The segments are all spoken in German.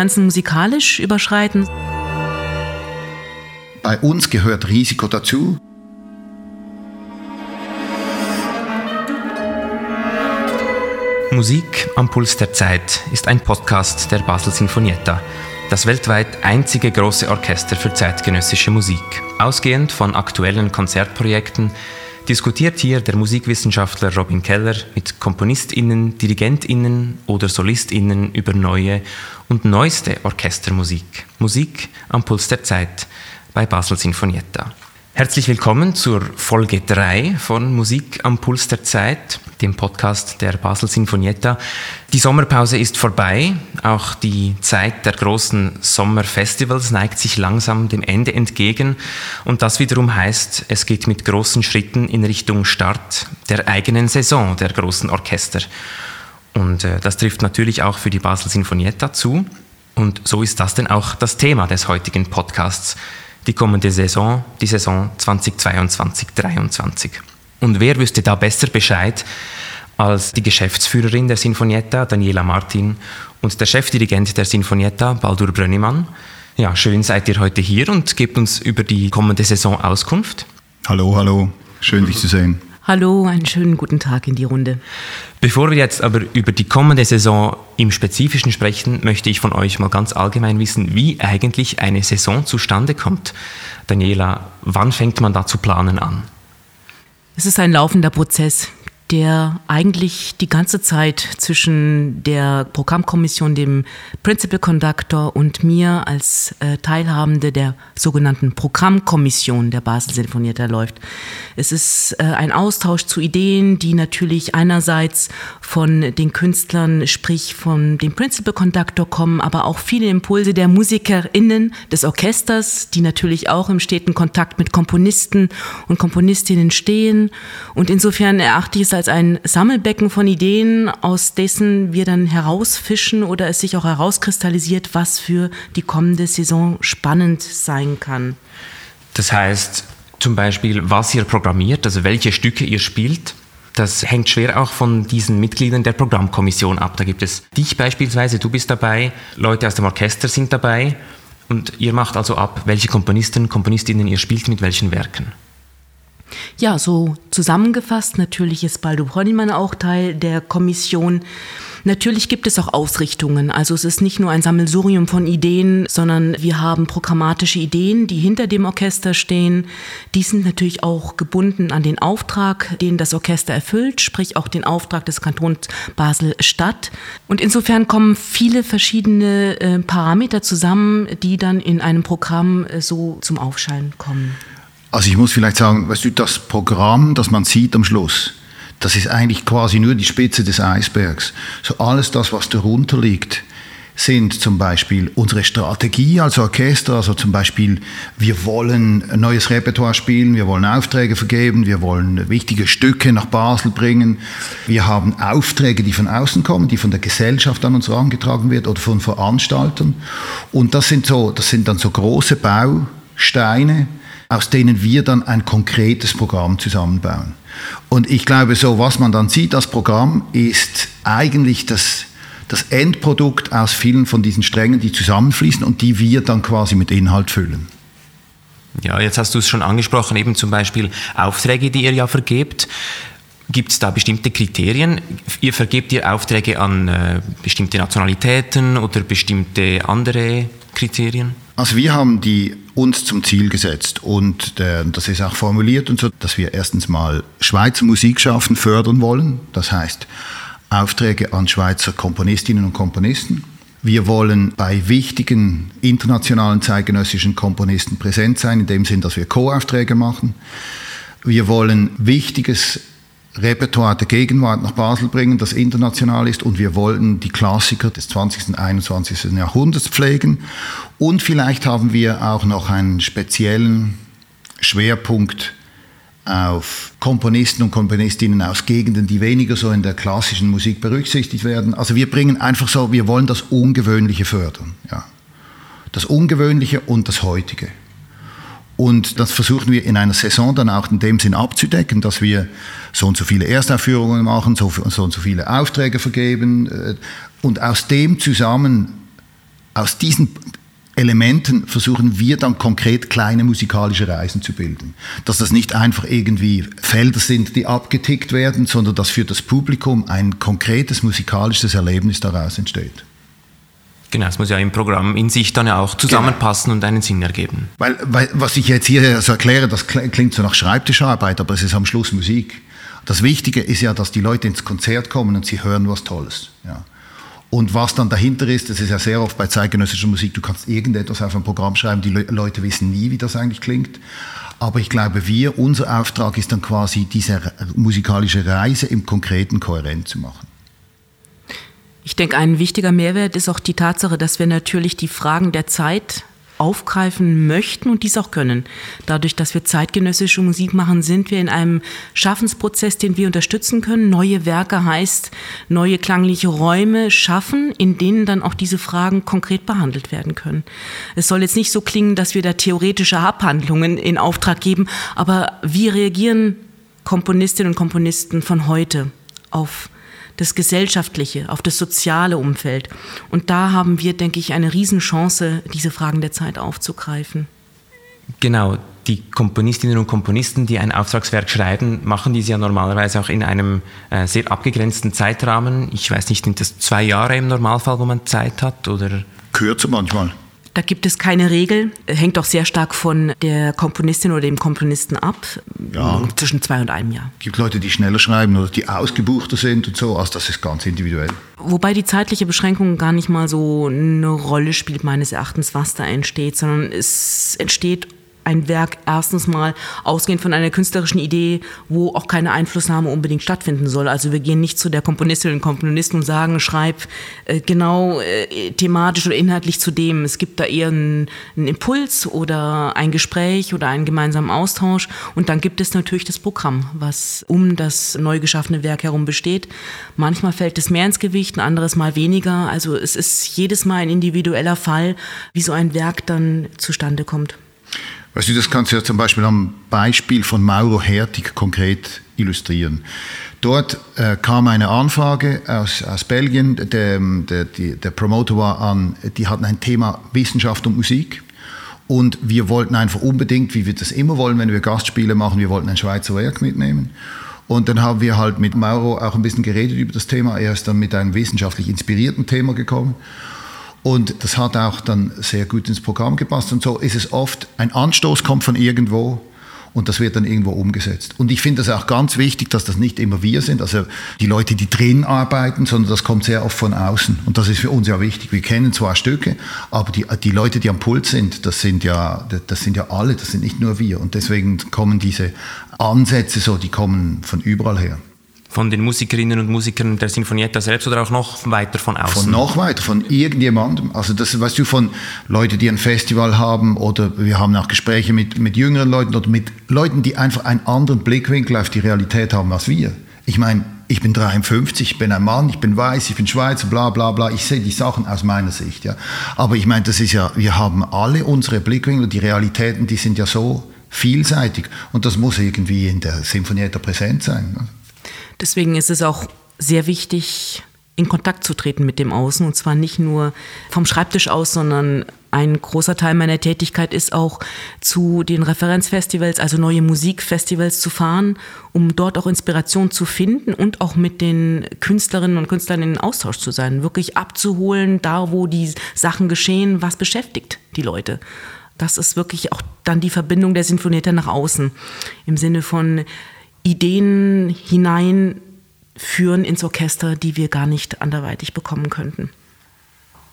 Grenzen musikalisch überschreiten. Bei uns gehört Risiko dazu. Musik am Puls der Zeit ist ein Podcast der Basel Sinfonietta, das weltweit einzige große Orchester für zeitgenössische Musik. Ausgehend von aktuellen Konzertprojekten diskutiert hier der Musikwissenschaftler Robin Keller mit KomponistInnen, DirigentInnen oder SolistInnen über neue und neueste Orchestermusik. Musik am Puls der Zeit bei Basel Sinfonietta. Herzlich willkommen zur Folge 3 von Musik am Puls der Zeit, dem Podcast der Basel Sinfonietta. Die Sommerpause ist vorbei, auch die Zeit der großen Sommerfestivals neigt sich langsam dem Ende entgegen und das wiederum heißt, es geht mit großen Schritten in Richtung Start der eigenen Saison der großen Orchester. Und äh, das trifft natürlich auch für die Basel Sinfonietta zu und so ist das denn auch das Thema des heutigen Podcasts die kommende Saison, die Saison 2022-23. Und wer wüsste da besser Bescheid als die Geschäftsführerin der Sinfonietta, Daniela Martin, und der Chefdirigent der Sinfonietta, Baldur Brönnimann. Ja, schön seid ihr heute hier und gebt uns über die kommende Saison Auskunft. Hallo, hallo, schön dich zu sehen. Hallo, einen schönen guten Tag in die Runde. Bevor wir jetzt aber über die kommende Saison im Spezifischen sprechen, möchte ich von euch mal ganz allgemein wissen, wie eigentlich eine Saison zustande kommt. Daniela, wann fängt man da zu planen an? Es ist ein laufender Prozess der eigentlich die ganze Zeit zwischen der Programmkommission, dem Principal Conductor und mir als äh, Teilhabende der sogenannten Programmkommission der Basel Sinfonietta läuft. Es ist äh, ein Austausch zu Ideen, die natürlich einerseits von den Künstlern, sprich von dem Principal Conductor kommen, aber auch viele Impulse der MusikerInnen des Orchesters, die natürlich auch im steten Kontakt mit Komponisten und Komponistinnen stehen. Und insofern erachte ich es als als ein Sammelbecken von Ideen, aus dessen wir dann herausfischen oder es sich auch herauskristallisiert, was für die kommende Saison spannend sein kann. Das heißt zum Beispiel, was ihr programmiert, also welche Stücke ihr spielt, das hängt schwer auch von diesen Mitgliedern der Programmkommission ab. Da gibt es dich beispielsweise, du bist dabei, Leute aus dem Orchester sind dabei und ihr macht also ab, welche Komponisten, Komponistinnen ihr spielt mit welchen Werken. Ja, so zusammengefasst, natürlich ist Baldo Bronnimann auch Teil der Kommission. Natürlich gibt es auch Ausrichtungen. Also es ist nicht nur ein Sammelsurium von Ideen, sondern wir haben programmatische Ideen, die hinter dem Orchester stehen. Die sind natürlich auch gebunden an den Auftrag, den das Orchester erfüllt, sprich auch den Auftrag des Kantons Basel-Stadt. Und insofern kommen viele verschiedene äh, Parameter zusammen, die dann in einem Programm äh, so zum Aufschallen kommen. Also ich muss vielleicht sagen, weißt du, das Programm, das man sieht am Schluss, das ist eigentlich quasi nur die Spitze des Eisbergs. So alles das, was darunter liegt, sind zum Beispiel unsere Strategie als Orchester, also zum Beispiel, wir wollen ein neues Repertoire spielen, wir wollen Aufträge vergeben, wir wollen wichtige Stücke nach Basel bringen, wir haben Aufträge, die von außen kommen, die von der Gesellschaft an uns herangetragen wird oder von Veranstaltern. Und das sind so, das sind dann so große Bausteine, aus denen wir dann ein konkretes Programm zusammenbauen. Und ich glaube, so was man dann sieht, das Programm ist eigentlich das, das Endprodukt aus vielen von diesen Strängen, die zusammenfließen und die wir dann quasi mit Inhalt füllen. Ja, jetzt hast du es schon angesprochen, eben zum Beispiel Aufträge, die ihr ja vergebt. Gibt es da bestimmte Kriterien? Ihr vergebt ihr Aufträge an äh, bestimmte Nationalitäten oder bestimmte andere Kriterien? Also wir haben die uns zum Ziel gesetzt und äh, das ist auch formuliert und so, dass wir erstens mal Schweizer Musikschaffen fördern wollen. Das heißt Aufträge an Schweizer Komponistinnen und Komponisten. Wir wollen bei wichtigen internationalen zeitgenössischen Komponisten präsent sein, in dem Sinn, dass wir Co-Aufträge machen. Wir wollen wichtiges Repertoire der Gegenwart nach Basel bringen, das international ist und wir wollten die Klassiker des 20. und 21. Jahrhunderts pflegen und vielleicht haben wir auch noch einen speziellen Schwerpunkt auf Komponisten und Komponistinnen aus Gegenden, die weniger so in der klassischen Musik berücksichtigt werden. Also wir bringen einfach so, wir wollen das Ungewöhnliche fördern. Ja. Das Ungewöhnliche und das Heutige. Und das versuchen wir in einer Saison dann auch in dem Sinn abzudecken, dass wir so und so viele Erstaufführungen machen, so, und so viele Aufträge vergeben. Äh, und aus dem zusammen, aus diesen Elementen versuchen wir dann konkret kleine musikalische Reisen zu bilden. Dass das nicht einfach irgendwie Felder sind, die abgetickt werden, sondern dass für das Publikum ein konkretes musikalisches Erlebnis daraus entsteht. Genau, es muss ja im Programm in sich dann ja auch zusammenpassen genau. und einen Sinn ergeben. Weil, weil, was ich jetzt hier so erkläre, das klingt so nach Schreibtischarbeit, aber es ist am Schluss Musik. Das Wichtige ist ja, dass die Leute ins Konzert kommen und sie hören was Tolles. Ja. Und was dann dahinter ist, das ist ja sehr oft bei zeitgenössischer Musik, du kannst irgendetwas auf ein Programm schreiben, die Leute wissen nie, wie das eigentlich klingt. Aber ich glaube, wir, unser Auftrag ist dann quasi, diese musikalische Reise im Konkreten kohärent zu machen. Ich denke, ein wichtiger Mehrwert ist auch die Tatsache, dass wir natürlich die Fragen der Zeit aufgreifen möchten und dies auch können. Dadurch, dass wir zeitgenössische Musik machen, sind wir in einem Schaffensprozess, den wir unterstützen können. Neue Werke heißt neue klangliche Räume schaffen, in denen dann auch diese Fragen konkret behandelt werden können. Es soll jetzt nicht so klingen, dass wir da theoretische Abhandlungen in Auftrag geben, aber wie reagieren Komponistinnen und Komponisten von heute auf das Gesellschaftliche, auf das soziale Umfeld. Und da haben wir, denke ich, eine Riesenchance, diese Fragen der Zeit aufzugreifen. Genau, die Komponistinnen und Komponisten, die ein Auftragswerk schreiben, machen dies ja normalerweise auch in einem äh, sehr abgegrenzten Zeitrahmen. Ich weiß nicht, sind das zwei Jahre im Normalfall, wo man Zeit hat? Oder? Kürzer manchmal. Da gibt es keine Regel, hängt auch sehr stark von der Komponistin oder dem Komponisten ab, ja. zwischen zwei und einem Jahr. Es gibt Leute, die schneller schreiben oder die ausgebuchter sind und so, also das ist ganz individuell. Wobei die zeitliche Beschränkung gar nicht mal so eine Rolle spielt, meines Erachtens, was da entsteht, sondern es entsteht ein Werk erstens mal ausgehend von einer künstlerischen Idee, wo auch keine Einflussnahme unbedingt stattfinden soll. Also wir gehen nicht zu der Komponistin und Komponisten und sagen, schreib äh, genau äh, thematisch oder inhaltlich zu dem. Es gibt da eher einen, einen, Impuls oder ein Gespräch oder einen gemeinsamen Austausch. Und dann gibt es natürlich das Programm, was um das neu geschaffene Werk herum besteht. Manchmal fällt es mehr ins Gewicht, ein anderes Mal weniger. Also es ist jedes Mal ein individueller Fall, wie so ein Werk dann zustande kommt. Weißt du, das kannst du ja zum Beispiel am Beispiel von Mauro Hertig konkret illustrieren. Dort äh, kam eine Anfrage aus, aus Belgien, der, der, der Promoter war an, die hatten ein Thema Wissenschaft und Musik. Und wir wollten einfach unbedingt, wie wir das immer wollen, wenn wir Gastspiele machen, wir wollten ein Schweizer Werk mitnehmen. Und dann haben wir halt mit Mauro auch ein bisschen geredet über das Thema. Er ist dann mit einem wissenschaftlich inspirierten Thema gekommen. Und das hat auch dann sehr gut ins Programm gepasst. Und so ist es oft, ein Anstoß kommt von irgendwo und das wird dann irgendwo umgesetzt. Und ich finde es auch ganz wichtig, dass das nicht immer wir sind, also die Leute, die drin arbeiten, sondern das kommt sehr oft von außen. Und das ist für uns ja wichtig. Wir kennen zwar Stücke, aber die, die Leute, die am Pult sind, das sind ja, das sind ja alle, das sind nicht nur wir. Und deswegen kommen diese Ansätze so, die kommen von überall her. Von den Musikerinnen und Musikern der Sinfonietta selbst oder auch noch weiter von außen? Von noch weiter, von irgendjemandem. Also das weißt du, von Leuten, die ein Festival haben oder wir haben auch Gespräche mit, mit jüngeren Leuten oder mit Leuten, die einfach einen anderen Blickwinkel auf die Realität haben als wir. Ich meine, ich bin 53, ich bin ein Mann, ich bin weiß, ich bin Schweizer, bla bla bla. Ich sehe die Sachen aus meiner Sicht. Ja. Aber ich meine, das ist ja, wir haben alle unsere Blickwinkel, die Realitäten, die sind ja so vielseitig und das muss irgendwie in der Sinfonietta präsent sein. Ne? Deswegen ist es auch sehr wichtig, in Kontakt zu treten mit dem Außen. Und zwar nicht nur vom Schreibtisch aus, sondern ein großer Teil meiner Tätigkeit ist auch zu den Referenzfestivals, also neue Musikfestivals zu fahren, um dort auch Inspiration zu finden und auch mit den Künstlerinnen und Künstlern in Austausch zu sein, wirklich abzuholen, da wo die Sachen geschehen, was beschäftigt die Leute. Das ist wirklich auch dann die Verbindung der Sinfonietta nach außen im Sinne von Ideen hineinführen ins Orchester, die wir gar nicht anderweitig bekommen könnten.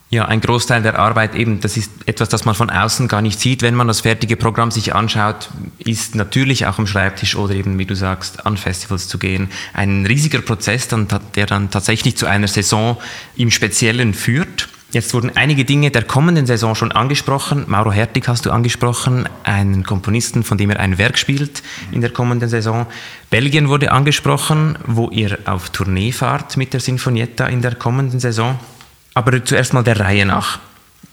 Ja, ein Großteil der Arbeit eben, das ist etwas, das man von außen gar nicht sieht, wenn man das fertige Programm sich anschaut, ist natürlich auch am Schreibtisch oder eben, wie du sagst, an Festivals zu gehen. Ein riesiger Prozess, der dann tatsächlich zu einer Saison im Speziellen führt. Jetzt wurden einige Dinge der kommenden Saison schon angesprochen. Mauro Hertig hast du angesprochen, einen Komponisten, von dem er ein Werk spielt in der kommenden Saison. Belgien wurde angesprochen, wo ihr auf Tournee fahrt mit der Sinfonietta in der kommenden Saison. Aber zuerst mal der Reihe nach.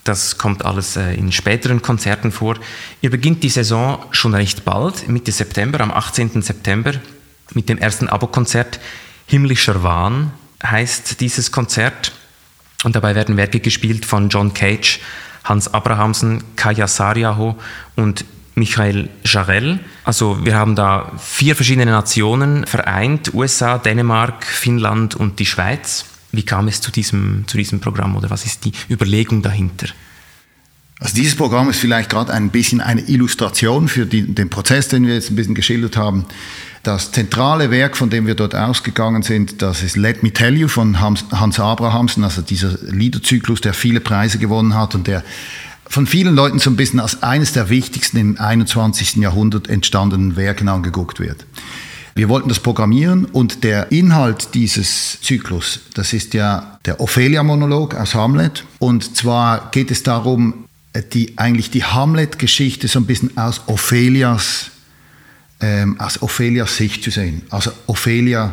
Das kommt alles äh, in späteren Konzerten vor. Ihr beginnt die Saison schon recht bald, Mitte September, am 18. September, mit dem ersten Abokonzert. Himmlischer Wahn heißt dieses Konzert. Und dabei werden Werke gespielt von John Cage, Hans Abrahamsen, Kaya Sariaho und Michael Jarell. Also wir haben da vier verschiedene Nationen vereint, USA, Dänemark, Finnland und die Schweiz. Wie kam es zu diesem, zu diesem Programm oder was ist die Überlegung dahinter? Also dieses Programm ist vielleicht gerade ein bisschen eine Illustration für die, den Prozess, den wir jetzt ein bisschen geschildert haben. Das zentrale Werk, von dem wir dort ausgegangen sind, das ist Let Me Tell You von Hans, Abrahamsen, also dieser Liederzyklus, der viele Preise gewonnen hat und der von vielen Leuten so ein bisschen als eines der wichtigsten im 21. Jahrhundert entstandenen Werken angeguckt wird. Wir wollten das programmieren und der Inhalt dieses Zyklus, das ist ja der Ophelia-Monolog aus Hamlet. Und zwar geht es darum, die, eigentlich die Hamlet-Geschichte so ein bisschen aus Ophelias, ähm, aus Ophelias Sicht zu sehen. Also Ophelia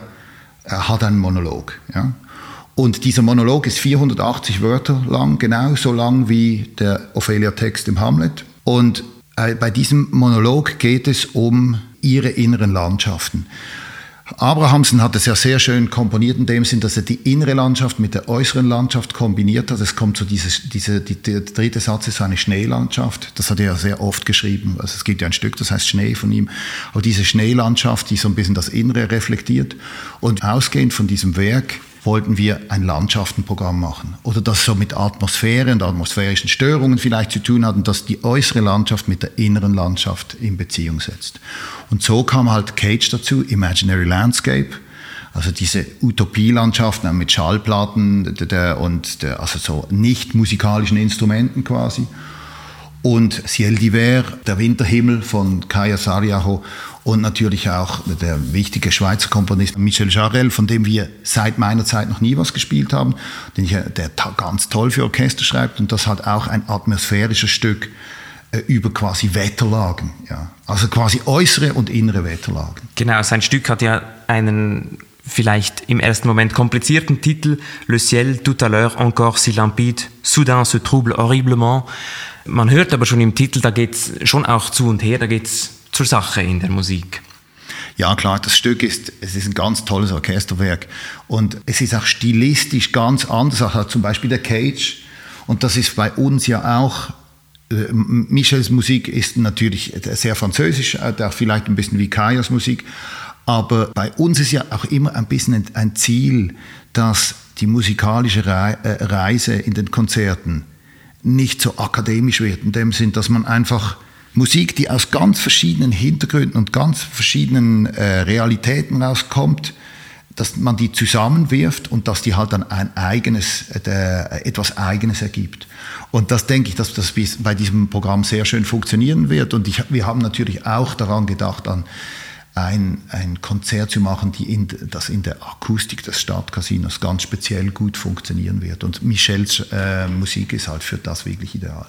äh, hat einen Monolog. Ja? Und dieser Monolog ist 480 Wörter lang, genau so lang wie der Ophelia-Text im Hamlet. Und äh, bei diesem Monolog geht es um ihre inneren Landschaften. Abrahamsen hat es ja sehr schön komponiert in dem Sinn, dass er die innere Landschaft mit der äußeren Landschaft kombiniert hat. Es kommt so dieses, diese, die, der dritte Satz ist eine Schneelandschaft. Das hat er ja sehr oft geschrieben. Also es gibt ja ein Stück, das heißt Schnee von ihm. Aber diese Schneelandschaft, die so ein bisschen das Innere reflektiert. Und ausgehend von diesem Werk wollten wir ein Landschaftenprogramm machen. Oder das so mit Atmosphäre und atmosphärischen Störungen vielleicht zu tun hat und das die äußere Landschaft mit der inneren Landschaft in Beziehung setzt. Und so kam halt Cage dazu, Imaginary Landscape, also diese Utopielandschaften mit Schallplatten und also so nicht musikalischen Instrumenten quasi und Ciel d'Hiver, der Winterhimmel von Kaya Sariaho und natürlich auch der wichtige Schweizer Komponist Michel Jarel, von dem wir seit meiner Zeit noch nie was gespielt haben, den ich, der ganz toll für Orchester schreibt und das hat auch ein atmosphärisches Stück äh, über quasi Wetterlagen, ja. also quasi äußere und innere Wetterlagen. Genau, sein Stück hat ja einen vielleicht im ersten Moment komplizierten Titel Le ciel tout à l'heure encore si limpide, soudain se trouble horriblement. Man hört aber schon im Titel, da geht es schon auch zu und her, da geht es zur Sache in der Musik. Ja, klar, das Stück ist, es ist ein ganz tolles Orchesterwerk und es ist auch stilistisch ganz anders als zum Beispiel der Cage. Und das ist bei uns ja auch äh, Michels Musik ist natürlich sehr französisch, äh, auch vielleicht ein bisschen wie Kayas Musik, aber bei uns ist ja auch immer ein bisschen ein Ziel, dass die musikalische äh, Reise in den Konzerten nicht so akademisch wird, in dem Sinn, dass man einfach Musik, die aus ganz verschiedenen Hintergründen und ganz verschiedenen äh, Realitäten rauskommt, dass man die zusammenwirft und dass die halt dann ein eigenes, äh, etwas Eigenes ergibt. Und das denke ich, dass das bei diesem Programm sehr schön funktionieren wird. Und ich, wir haben natürlich auch daran gedacht, an ein, ein Konzert zu machen, die in, das in der Akustik des Stadtcasinos ganz speziell gut funktionieren wird. Und Michels äh, Musik ist halt für das wirklich ideal.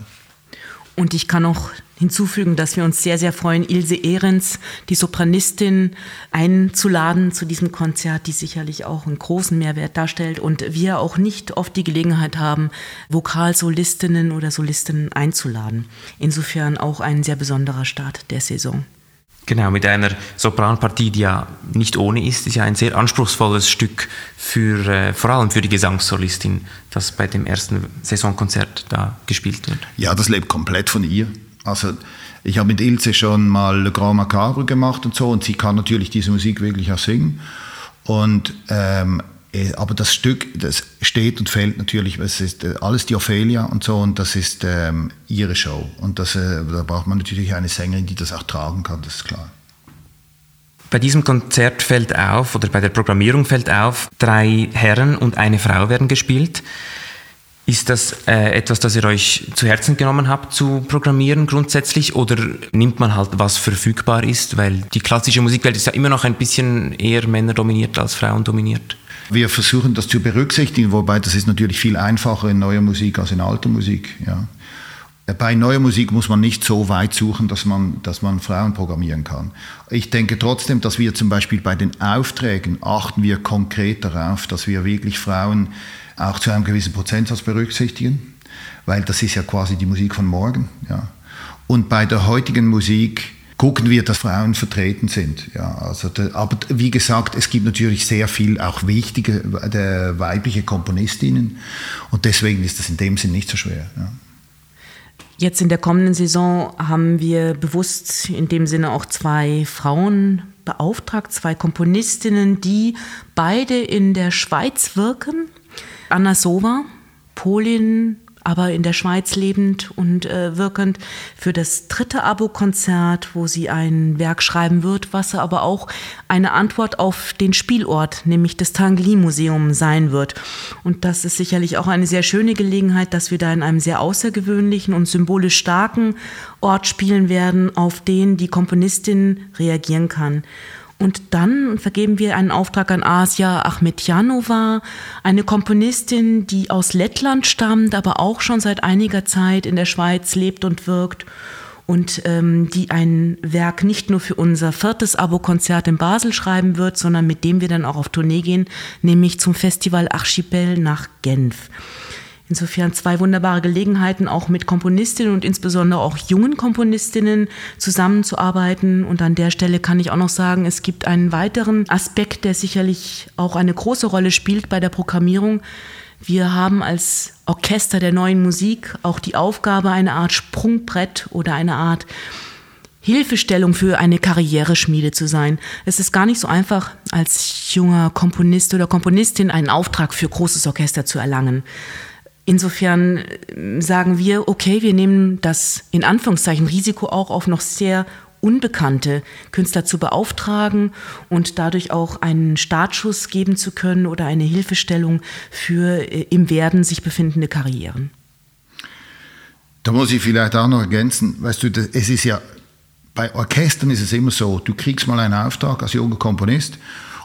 Und ich kann auch hinzufügen, dass wir uns sehr, sehr freuen, Ilse Ehrens, die Sopranistin, einzuladen zu diesem Konzert, die sicherlich auch einen großen Mehrwert darstellt und wir auch nicht oft die Gelegenheit haben, Vokalsolistinnen oder Solistinnen einzuladen. Insofern auch ein sehr besonderer Start der Saison. Genau, mit einer Sopranpartie, die ja nicht ohne ist, ist ja ein sehr anspruchsvolles Stück für äh, vor allem für die Gesangssolistin, das bei dem ersten Saisonkonzert da gespielt wird. Ja, das lebt komplett von ihr. Also ich habe mit Ilse schon mal Le Grand Macabre gemacht und so und sie kann natürlich diese Musik wirklich auch singen. Und ähm, äh, aber das Stück, das steht und fällt natürlich, es ist äh, alles die Ophelia und so und das ist ähm, ihre Show. Und das, äh, da braucht man natürlich eine Sängerin, die das auch tragen kann, das ist klar. Bei diesem Konzert fällt auf, oder bei der Programmierung fällt auf, drei Herren und eine Frau werden gespielt. Ist das äh, etwas, das ihr euch zu Herzen genommen habt zu programmieren grundsätzlich oder nimmt man halt was verfügbar ist, weil die klassische Musikwelt ist ja immer noch ein bisschen eher männerdominiert als frauendominiert? Wir versuchen das zu berücksichtigen, wobei das ist natürlich viel einfacher in neuer Musik als in alter Musik. Ja. Bei neuer Musik muss man nicht so weit suchen, dass man, dass man Frauen programmieren kann. Ich denke trotzdem, dass wir zum Beispiel bei den Aufträgen achten wir konkret darauf, dass wir wirklich Frauen auch zu einem gewissen Prozentsatz berücksichtigen, weil das ist ja quasi die Musik von morgen. Ja. Und bei der heutigen Musik gucken wir, dass Frauen vertreten sind. Ja, also der, aber wie gesagt, es gibt natürlich sehr viel auch wichtige der weibliche Komponistinnen und deswegen ist das in dem Sinn nicht so schwer. Ja. Jetzt in der kommenden Saison haben wir bewusst in dem Sinne auch zwei Frauen beauftragt, zwei Komponistinnen, die beide in der Schweiz wirken. Anna Sova, Polin, aber in der Schweiz lebend und äh, wirkend für das dritte Abo-Konzert, wo sie ein Werk schreiben wird, was aber auch eine Antwort auf den Spielort, nämlich das Tangli-Museum sein wird. Und das ist sicherlich auch eine sehr schöne Gelegenheit, dass wir da in einem sehr außergewöhnlichen und symbolisch starken Ort spielen werden, auf den die Komponistin reagieren kann. Und dann vergeben wir einen Auftrag an Asia Achmetjanova, eine Komponistin, die aus Lettland stammt, aber auch schon seit einiger Zeit in der Schweiz lebt und wirkt und ähm, die ein Werk nicht nur für unser viertes Abo-Konzert in Basel schreiben wird, sondern mit dem wir dann auch auf Tournee gehen, nämlich zum Festival Archipel nach Genf. Insofern zwei wunderbare Gelegenheiten, auch mit Komponistinnen und insbesondere auch jungen Komponistinnen zusammenzuarbeiten. Und an der Stelle kann ich auch noch sagen, es gibt einen weiteren Aspekt, der sicherlich auch eine große Rolle spielt bei der Programmierung. Wir haben als Orchester der neuen Musik auch die Aufgabe, eine Art Sprungbrett oder eine Art Hilfestellung für eine Karriereschmiede zu sein. Es ist gar nicht so einfach, als junger Komponist oder Komponistin einen Auftrag für großes Orchester zu erlangen. Insofern äh, sagen wir, okay, wir nehmen das in Anführungszeichen Risiko auch auf noch sehr unbekannte Künstler zu beauftragen und dadurch auch einen Startschuss geben zu können oder eine Hilfestellung für äh, im Werden sich befindende Karrieren. Da muss ich vielleicht auch noch ergänzen, weißt du, es ist ja, bei Orchestern ist es immer so, du kriegst mal einen Auftrag als junger Komponist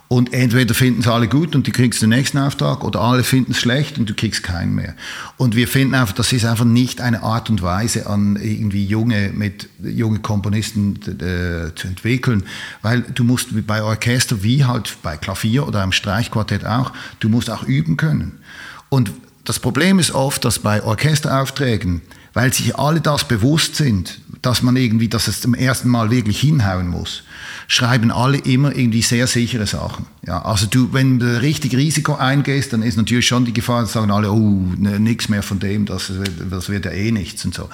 und entweder finden es alle gut und du kriegst den nächsten Auftrag oder alle finden es schlecht und du kriegst keinen mehr. Und wir finden einfach, das ist einfach nicht eine Art und Weise an irgendwie junge, mit junge Komponisten äh, zu entwickeln, weil du musst bei Orchester wie halt bei Klavier oder einem Streichquartett auch, du musst auch üben können. Und das Problem ist oft, dass bei Orchesteraufträgen, weil sich alle das bewusst sind, dass man irgendwie, dass es zum ersten Mal wirklich hinhauen muss, schreiben alle immer irgendwie sehr sichere Sachen. Ja, also du, wenn du richtig Risiko eingehst, dann ist natürlich schon die Gefahr, dass sagen alle, oh, ne, nichts mehr von dem, das, das wird ja eh nichts und so.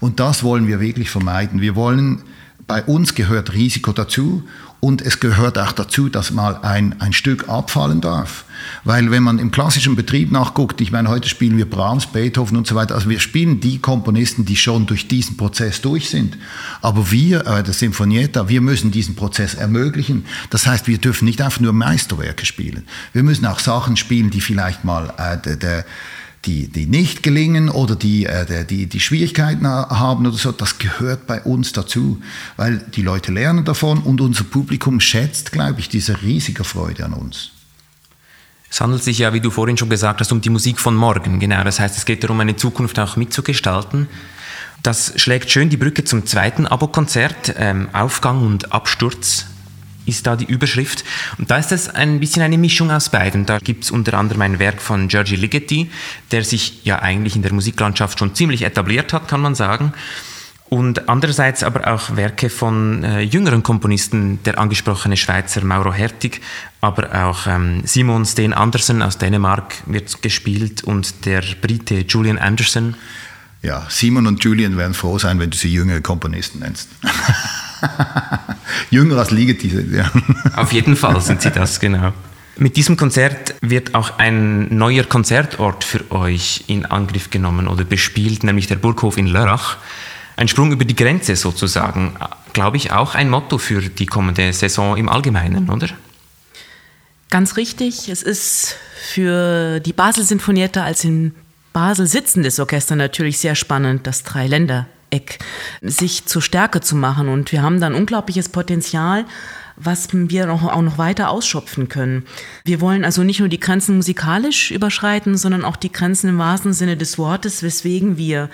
Und das wollen wir wirklich vermeiden. Wir wollen, bei uns gehört Risiko dazu und es gehört auch dazu, dass mal ein, ein Stück abfallen darf. Weil wenn man im klassischen Betrieb nachguckt, ich meine, heute spielen wir Brahms, Beethoven und so weiter, also wir spielen die Komponisten, die schon durch diesen Prozess durch sind. Aber wir, äh, der Sinfonietta, wir müssen diesen Prozess ermöglichen. Das heißt, wir dürfen nicht einfach nur Meisterwerke spielen. Wir müssen auch Sachen spielen, die vielleicht mal äh, der, der die, die nicht gelingen oder die, äh, die, die Schwierigkeiten haben oder so, das gehört bei uns dazu, weil die Leute lernen davon und unser Publikum schätzt, glaube ich, diese riesige Freude an uns. Es handelt sich ja, wie du vorhin schon gesagt hast, um die Musik von morgen. Genau, das heißt, es geht darum, eine Zukunft auch mitzugestalten. Das schlägt schön die Brücke zum zweiten Abo-Konzert, ähm, Aufgang und Absturz ist da die Überschrift. Und da ist es ein bisschen eine Mischung aus beiden. Da gibt es unter anderem ein Werk von Giorgi Ligeti, der sich ja eigentlich in der Musiklandschaft schon ziemlich etabliert hat, kann man sagen. Und andererseits aber auch Werke von äh, jüngeren Komponisten, der angesprochene Schweizer Mauro Hertig, aber auch ähm, Simon Steen Andersen aus Dänemark wird gespielt und der Brite Julian Anderson. Ja, Simon und Julian werden froh sein, wenn du sie jüngere Komponisten nennst. Jünger als Ligeti sind, ja. Auf jeden Fall sind sie das, genau. Mit diesem Konzert wird auch ein neuer Konzertort für euch in Angriff genommen oder bespielt, nämlich der Burghof in Lörrach. Ein Sprung über die Grenze sozusagen, glaube ich, auch ein Motto für die kommende Saison im Allgemeinen, oder? Ganz richtig. Es ist für die Basel-Sinfonietta als in Basel sitzendes Orchester natürlich sehr spannend, das Dreiländer Eck sich zur Stärke zu machen. Und wir haben dann unglaubliches Potenzial, was wir auch noch weiter ausschöpfen können. Wir wollen also nicht nur die Grenzen musikalisch überschreiten, sondern auch die Grenzen im wahrsten Sinne des Wortes, weswegen wir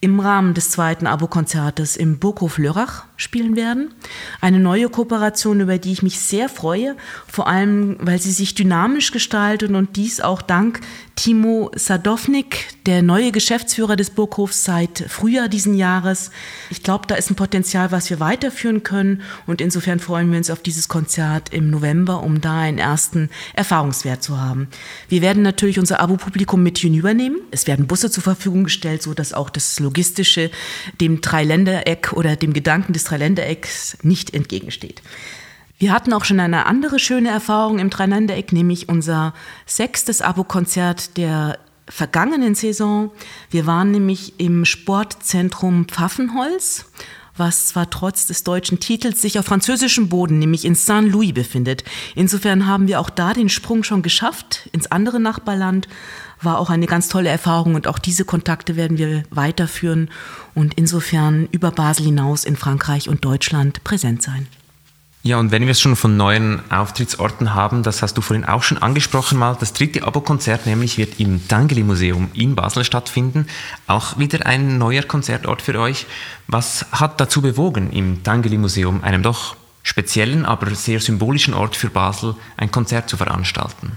im Rahmen des zweiten Abo-Konzertes im Burghof Lörrach spielen werden. Eine neue Kooperation, über die ich mich sehr freue, vor allem weil sie sich dynamisch gestaltet und dies auch dank Timo Sadovnik, der neue Geschäftsführer des Burghofs seit Frühjahr diesen Jahres. Ich glaube, da ist ein Potenzial, was wir weiterführen können und insofern freuen wir uns auf dieses Konzert im November, um da einen ersten Erfahrungswert zu haben. Wir werden natürlich unser Abo-Publikum mit hinübernehmen. Es werden Busse zur Verfügung gestellt, so dass auch das Logistische dem Dreiländereck oder dem Gedanken des Dreiländerecks nicht entgegensteht. Wir hatten auch schon eine andere schöne Erfahrung im Dreiländereck, nämlich unser sechstes Abo-Konzert der vergangenen Saison. Wir waren nämlich im Sportzentrum Pfaffenholz, was zwar trotz des deutschen Titels sich auf französischem Boden, nämlich in Saint-Louis befindet. Insofern haben wir auch da den Sprung schon geschafft ins andere Nachbarland. War auch eine ganz tolle Erfahrung und auch diese Kontakte werden wir weiterführen und insofern über Basel hinaus in Frankreich und Deutschland präsent sein. Ja, und wenn wir es schon von neuen Auftrittsorten haben, das hast du vorhin auch schon angesprochen mal, das dritte Abo-Konzert nämlich wird im Tangeli Museum in Basel stattfinden. Auch wieder ein neuer Konzertort für euch. Was hat dazu bewogen, im Tangeli Museum, einem doch speziellen, aber sehr symbolischen Ort für Basel, ein Konzert zu veranstalten?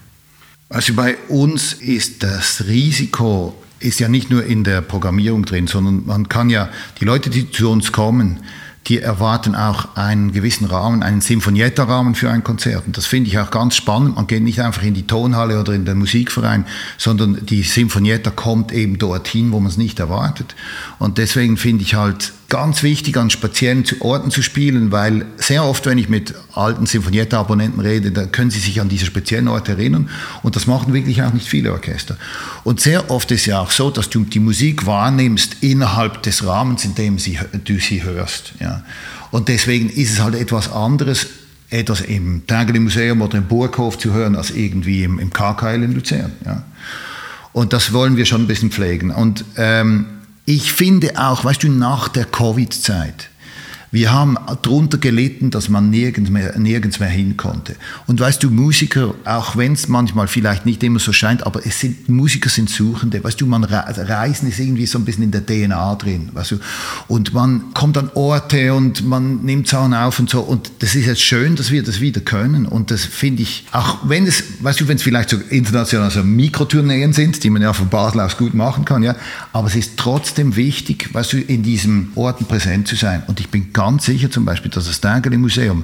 Also bei uns ist das Risiko ist ja nicht nur in der Programmierung drin, sondern man kann ja, die Leute, die zu uns kommen, die erwarten auch einen gewissen Rahmen, einen Sinfonietta-Rahmen für ein Konzert. Und das finde ich auch ganz spannend. Man geht nicht einfach in die Tonhalle oder in den Musikverein, sondern die Sinfonietta kommt eben dorthin, wo man es nicht erwartet. Und deswegen finde ich halt ganz wichtig, an speziellen Orten zu spielen, weil sehr oft, wenn ich mit alten Sinfonietta-Abonnenten rede, da können sie sich an diese speziellen Orte erinnern und das machen wirklich auch nicht viele Orchester. Und sehr oft ist ja auch so, dass du die Musik wahrnimmst innerhalb des Rahmens, in dem sie, du sie hörst. Ja. Und deswegen ist es halt etwas anderes, etwas im Tägeli Museum oder im Burghof zu hören, als irgendwie im, im KKL in Luzern. Ja. Und das wollen wir schon ein bisschen pflegen. Und ähm, ich finde auch, weißt du, nach der Covid-Zeit, wir haben darunter gelitten, dass man nirgends mehr, nirgends mehr hin konnte. Und weißt du, Musiker, auch wenn es manchmal vielleicht nicht immer so scheint, aber es sind, Musiker sind Suchende. Weißt du, man Reisen ist irgendwie so ein bisschen in der DNA drin. Weißt du? Und man kommt an Orte und man nimmt Sachen auf und so. Und das ist jetzt schön, dass wir das wieder können. Und das finde ich, auch wenn es, weißt du, wenn es vielleicht so international so Mikrotourneen sind, die man ja von Basel aus gut machen kann, ja, aber es ist trotzdem wichtig, weißt du, in diesen Orten präsent zu sein. Und ich bin ganz ganz sicher zum Beispiel, dass das Tägeli Museum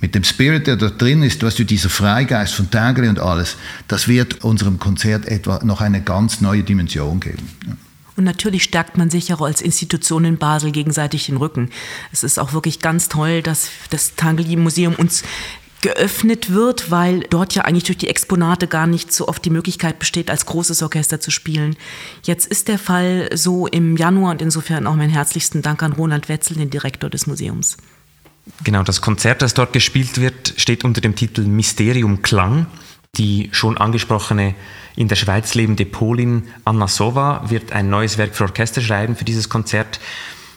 mit dem Spirit, der da drin ist, weißt du, dieser Freigeist von Tägeli und alles, das wird unserem Konzert etwa noch eine ganz neue Dimension geben. Ja. Und natürlich stärkt man sich auch als Institution in Basel gegenseitig den Rücken. Es ist auch wirklich ganz toll, dass das Tangeli Museum uns geöffnet wird, weil dort ja eigentlich durch die Exponate gar nicht so oft die Möglichkeit besteht, als großes Orchester zu spielen. Jetzt ist der Fall so im Januar und insofern auch meinen herzlichsten Dank an Roland Wetzel, den Direktor des Museums. Genau, das Konzert, das dort gespielt wird, steht unter dem Titel Mysterium Klang. Die schon angesprochene in der Schweiz lebende Polin Anna Sova wird ein neues Werk für Orchester schreiben für dieses Konzert.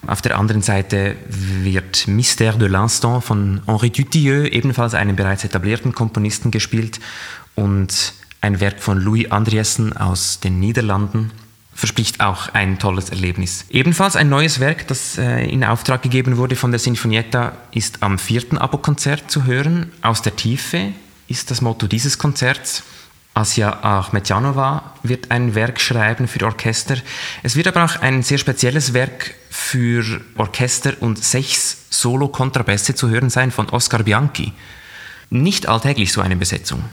Auf der anderen Seite wird Mystère de l'Instant von Henri Dutilleux, ebenfalls einem bereits etablierten Komponisten, gespielt und ein Werk von Louis Andriessen aus den Niederlanden verspricht auch ein tolles Erlebnis. Ebenfalls ein neues Werk, das äh, in Auftrag gegeben wurde von der Sinfonietta, ist am vierten Abo-Konzert zu hören. Aus der Tiefe ist das Motto dieses Konzerts. Asia Achmetjanova wird ein Werk schreiben für Orchester. Es wird aber auch ein sehr spezielles Werk für Orchester und sechs Solo-Kontrabässe zu hören sein von Oscar Bianchi. Nicht alltäglich so eine Besetzung.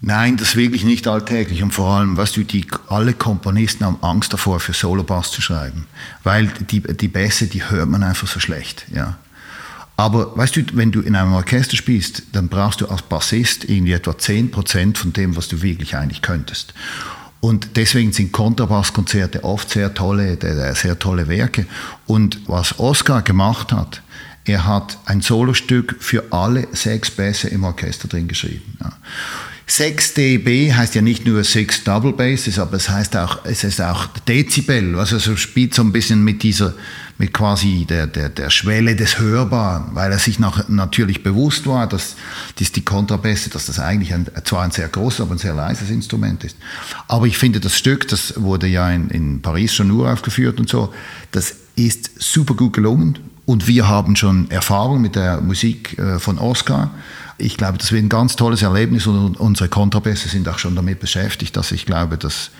Nein, das ist wirklich nicht alltäglich. Und vor allem, weißt du, die, alle Komponisten haben Angst davor, für Solo-Bass zu schreiben. Weil die, die Bässe, die hört man einfach so schlecht. Ja. Aber weißt du, wenn du in einem Orchester spielst, dann brauchst du als Bassist irgendwie etwa 10% von dem, was du wirklich eigentlich könntest. Und deswegen sind Kontrabasskonzerte oft sehr tolle, sehr tolle Werke. Und was Oscar gemacht hat, er hat ein Solostück für alle sechs Bässe im Orchester drin geschrieben. Ja. 6 dB heißt ja nicht nur 6 Double Basses, aber es heißt auch, es ist auch Dezibel, also es spielt so ein bisschen mit dieser, mit quasi der, der, der Schwelle des Hörbaren, weil er sich nach, natürlich bewusst war, dass, dass die Kontrabässe, dass das eigentlich ein, zwar ein sehr großes, aber ein sehr leises Instrument ist. Aber ich finde das Stück, das wurde ja in, in Paris schon nur aufgeführt und so, das ist super gut gelungen Und wir haben schon Erfahrung mit der Musik äh, von Oscar. Ich glaube, das wird ein ganz tolles Erlebnis und unsere Kontrabässe sind auch schon damit beschäftigt, dass ich glaube, dass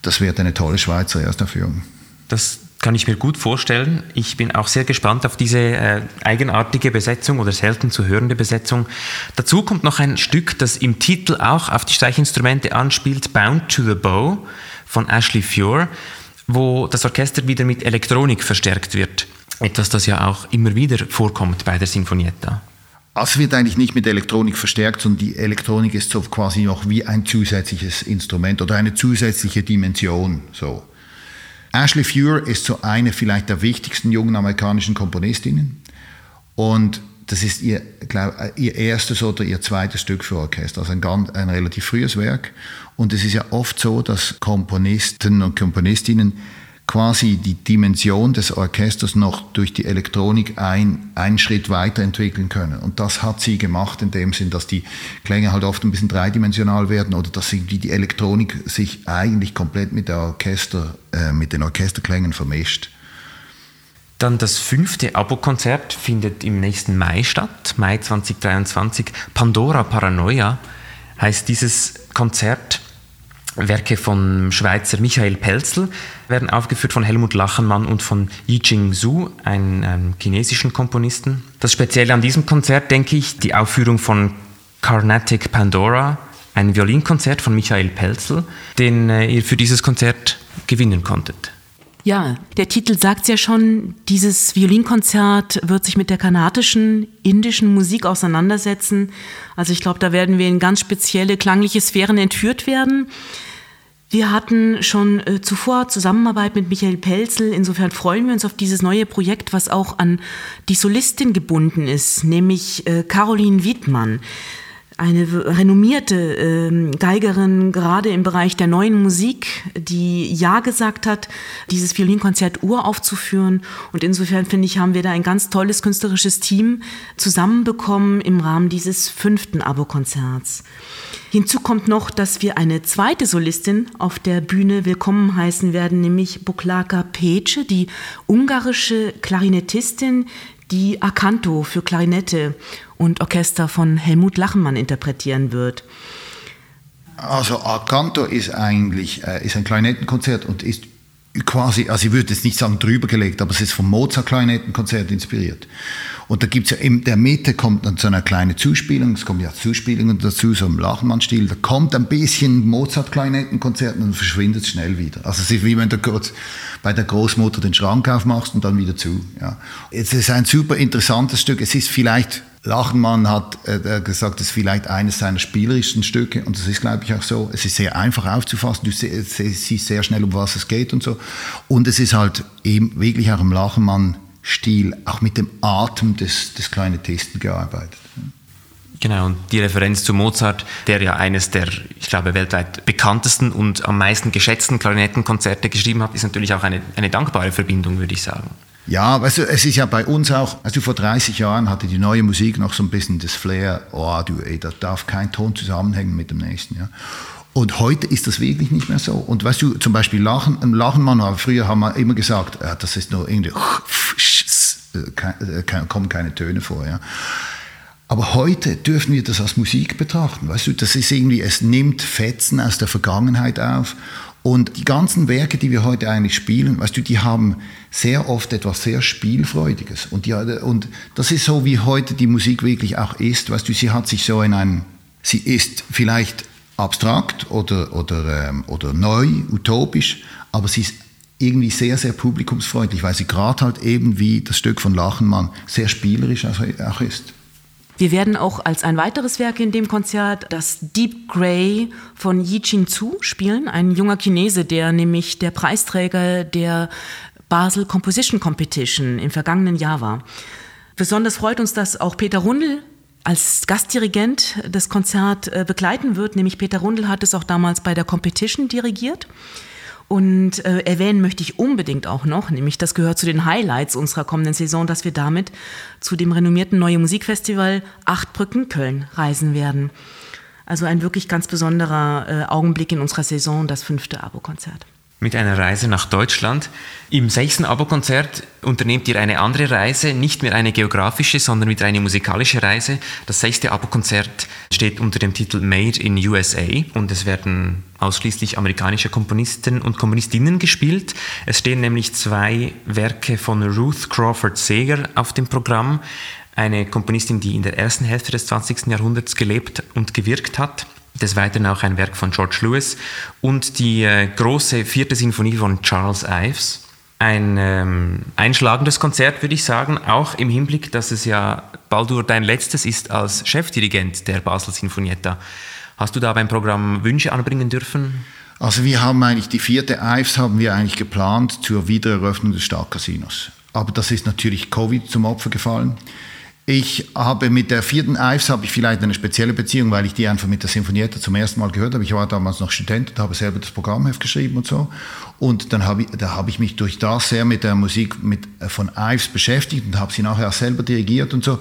das wird eine tolle Schweizer Erstaufführung. Das kann ich mir gut vorstellen. Ich bin auch sehr gespannt auf diese äh, eigenartige Besetzung oder selten zu hörende Besetzung. Dazu kommt noch ein Stück, das im Titel auch auf die Streichinstrumente anspielt, Bound to the Bow von Ashley Fure, wo das Orchester wieder mit Elektronik verstärkt wird. Etwas, das ja auch immer wieder vorkommt bei der Sinfonietta. Also wird eigentlich nicht mit Elektronik verstärkt, sondern die Elektronik ist so quasi noch wie ein zusätzliches Instrument oder eine zusätzliche Dimension. So. Ashley Fure ist so eine vielleicht der wichtigsten jungen amerikanischen Komponistinnen und das ist ihr, glaub, ihr erstes oder ihr zweites Stück für Orchester, also ein, ganz, ein relativ frühes Werk. Und es ist ja oft so, dass Komponisten und Komponistinnen quasi die Dimension des Orchesters noch durch die Elektronik ein, einen Schritt weiterentwickeln können. Und das hat sie gemacht in dem Sinn, dass die Klänge halt oft ein bisschen dreidimensional werden oder dass sie, die Elektronik sich eigentlich komplett mit, der Orchester, äh, mit den Orchesterklängen vermischt. Dann das fünfte Abo-Konzert findet im nächsten Mai statt, Mai 2023. Pandora Paranoia heißt dieses Konzert. Werke von Schweizer Michael Pelzel werden aufgeführt von Helmut Lachenmann und von Yijing Zhu, einem ähm, chinesischen Komponisten. Das Spezielle an diesem Konzert, denke ich, die Aufführung von Carnatic Pandora, ein Violinkonzert von Michael Pelzel, den äh, ihr für dieses Konzert gewinnen konntet. Ja, der Titel sagt ja schon, dieses Violinkonzert wird sich mit der kanadischen, indischen Musik auseinandersetzen. Also ich glaube, da werden wir in ganz spezielle klangliche Sphären entführt werden. Wir hatten schon äh, zuvor Zusammenarbeit mit Michael Pelzel. Insofern freuen wir uns auf dieses neue Projekt, was auch an die Solistin gebunden ist, nämlich äh, Caroline Wiedmann eine renommierte äh, Geigerin, gerade im Bereich der neuen Musik, die Ja gesagt hat, dieses Violinkonzert uraufzuführen. Und insofern finde ich, haben wir da ein ganz tolles künstlerisches Team zusammenbekommen im Rahmen dieses fünften Abo-Konzerts. Hinzu kommt noch, dass wir eine zweite Solistin auf der Bühne willkommen heißen werden, nämlich Buklaka Pece, die ungarische Klarinettistin, die Akanto für Klarinette und Orchester von Helmut Lachenmann interpretieren wird. Also Akanto ist eigentlich äh, ist ein Klarinettenkonzert und ist quasi, also ich würde jetzt nicht sagen drüber gelegt, aber es ist vom Mozart-Klarinettenkonzert inspiriert. Und da gibt es ja in der Mitte kommt dann so eine kleine Zuspielung, es kommen ja Zuspielungen dazu, so im Lachenmann-Stil, da kommt ein bisschen Mozart-Klarinettenkonzert und verschwindet schnell wieder. Also es ist wie wenn du kurz bei der Großmutter den Schrank aufmachst und dann wieder zu. Ja. Es ist ein super interessantes Stück, es ist vielleicht Lachenmann hat äh, gesagt, es ist vielleicht eines seiner spielerischsten Stücke und das ist, glaube ich, auch so. Es ist sehr einfach aufzufassen, du siehst sehr schnell, um was es geht und so. Und es ist halt eben wirklich auch im Lachenmann-Stil, auch mit dem Atem des, des Kleinetisten gearbeitet. Genau, und die Referenz zu Mozart, der ja eines der, ich glaube, weltweit bekanntesten und am meisten geschätzten Klarinettenkonzerte geschrieben hat, ist natürlich auch eine, eine dankbare Verbindung, würde ich sagen. Ja, weißt du, es ist ja bei uns auch, also vor 30 Jahren hatte die neue Musik noch so ein bisschen das Flair, oh du, ey, da darf kein Ton zusammenhängen mit dem nächsten, ja. Und heute ist das wirklich nicht mehr so. Und weißt du, zum Beispiel Lachen, im Lachenmann, früher haben wir immer gesagt, ja, das ist nur irgendwie, kommen keine Töne vor, ja. Aber heute dürfen wir das als Musik betrachten. Weißt du, das ist irgendwie, es nimmt Fetzen aus der Vergangenheit auf und die ganzen Werke, die wir heute eigentlich spielen, weißt du, die haben sehr oft etwas sehr Spielfreudiges. Und, die, und das ist so, wie heute die Musik wirklich auch ist. Weißt du, sie hat sich so in einem, sie ist vielleicht abstrakt oder, oder, ähm, oder neu, utopisch, aber sie ist irgendwie sehr, sehr publikumsfreundlich, weil sie gerade halt eben wie das Stück von Lachenmann sehr spielerisch auch ist. Wir werden auch als ein weiteres Werk in dem Konzert das Deep Grey von Yi Ching Zu spielen, ein junger Chinese, der nämlich der Preisträger der Basel Composition Competition im vergangenen Jahr war. Besonders freut uns, dass auch Peter Rundel als Gastdirigent das Konzert äh, begleiten wird. Nämlich Peter Rundel hat es auch damals bei der Competition dirigiert. Und äh, erwähnen möchte ich unbedingt auch noch, nämlich das gehört zu den Highlights unserer kommenden Saison, dass wir damit zu dem renommierten Neue Musikfestival Achtbrücken Köln reisen werden. Also ein wirklich ganz besonderer äh, Augenblick in unserer Saison, das fünfte Abo-Konzert. Mit einer Reise nach Deutschland. Im sechsten Abo-Konzert unternehmt ihr eine andere Reise, nicht mehr eine geografische, sondern wieder eine musikalische Reise. Das sechste Abo-Konzert steht unter dem Titel Made in USA und es werden ausschließlich amerikanische Komponisten und Komponistinnen gespielt. Es stehen nämlich zwei Werke von Ruth Crawford Seger auf dem Programm, eine Komponistin, die in der ersten Hälfte des 20. Jahrhunderts gelebt und gewirkt hat. Des Weiteren auch ein Werk von George Lewis und die äh, große vierte Sinfonie von Charles Ives. Ein ähm, einschlagendes Konzert, würde ich sagen, auch im Hinblick, dass es ja Baldur dein letztes ist als Chefdirigent der Basel Sinfonietta. Hast du da beim Programm Wünsche anbringen dürfen? Also wir haben eigentlich die vierte Ives haben wir eigentlich geplant zur Wiedereröffnung des Stadtcasinos. Aber das ist natürlich Covid zum Opfer gefallen. Ich habe mit der vierten Ives habe ich vielleicht eine spezielle Beziehung, weil ich die einfach mit der Sinfonietta zum ersten Mal gehört habe. Ich war damals noch Student und habe selber das Programmheft geschrieben und so. Und dann habe ich, da habe ich mich durch das sehr mit der Musik mit, äh, von Ives beschäftigt und habe sie nachher auch selber dirigiert und so.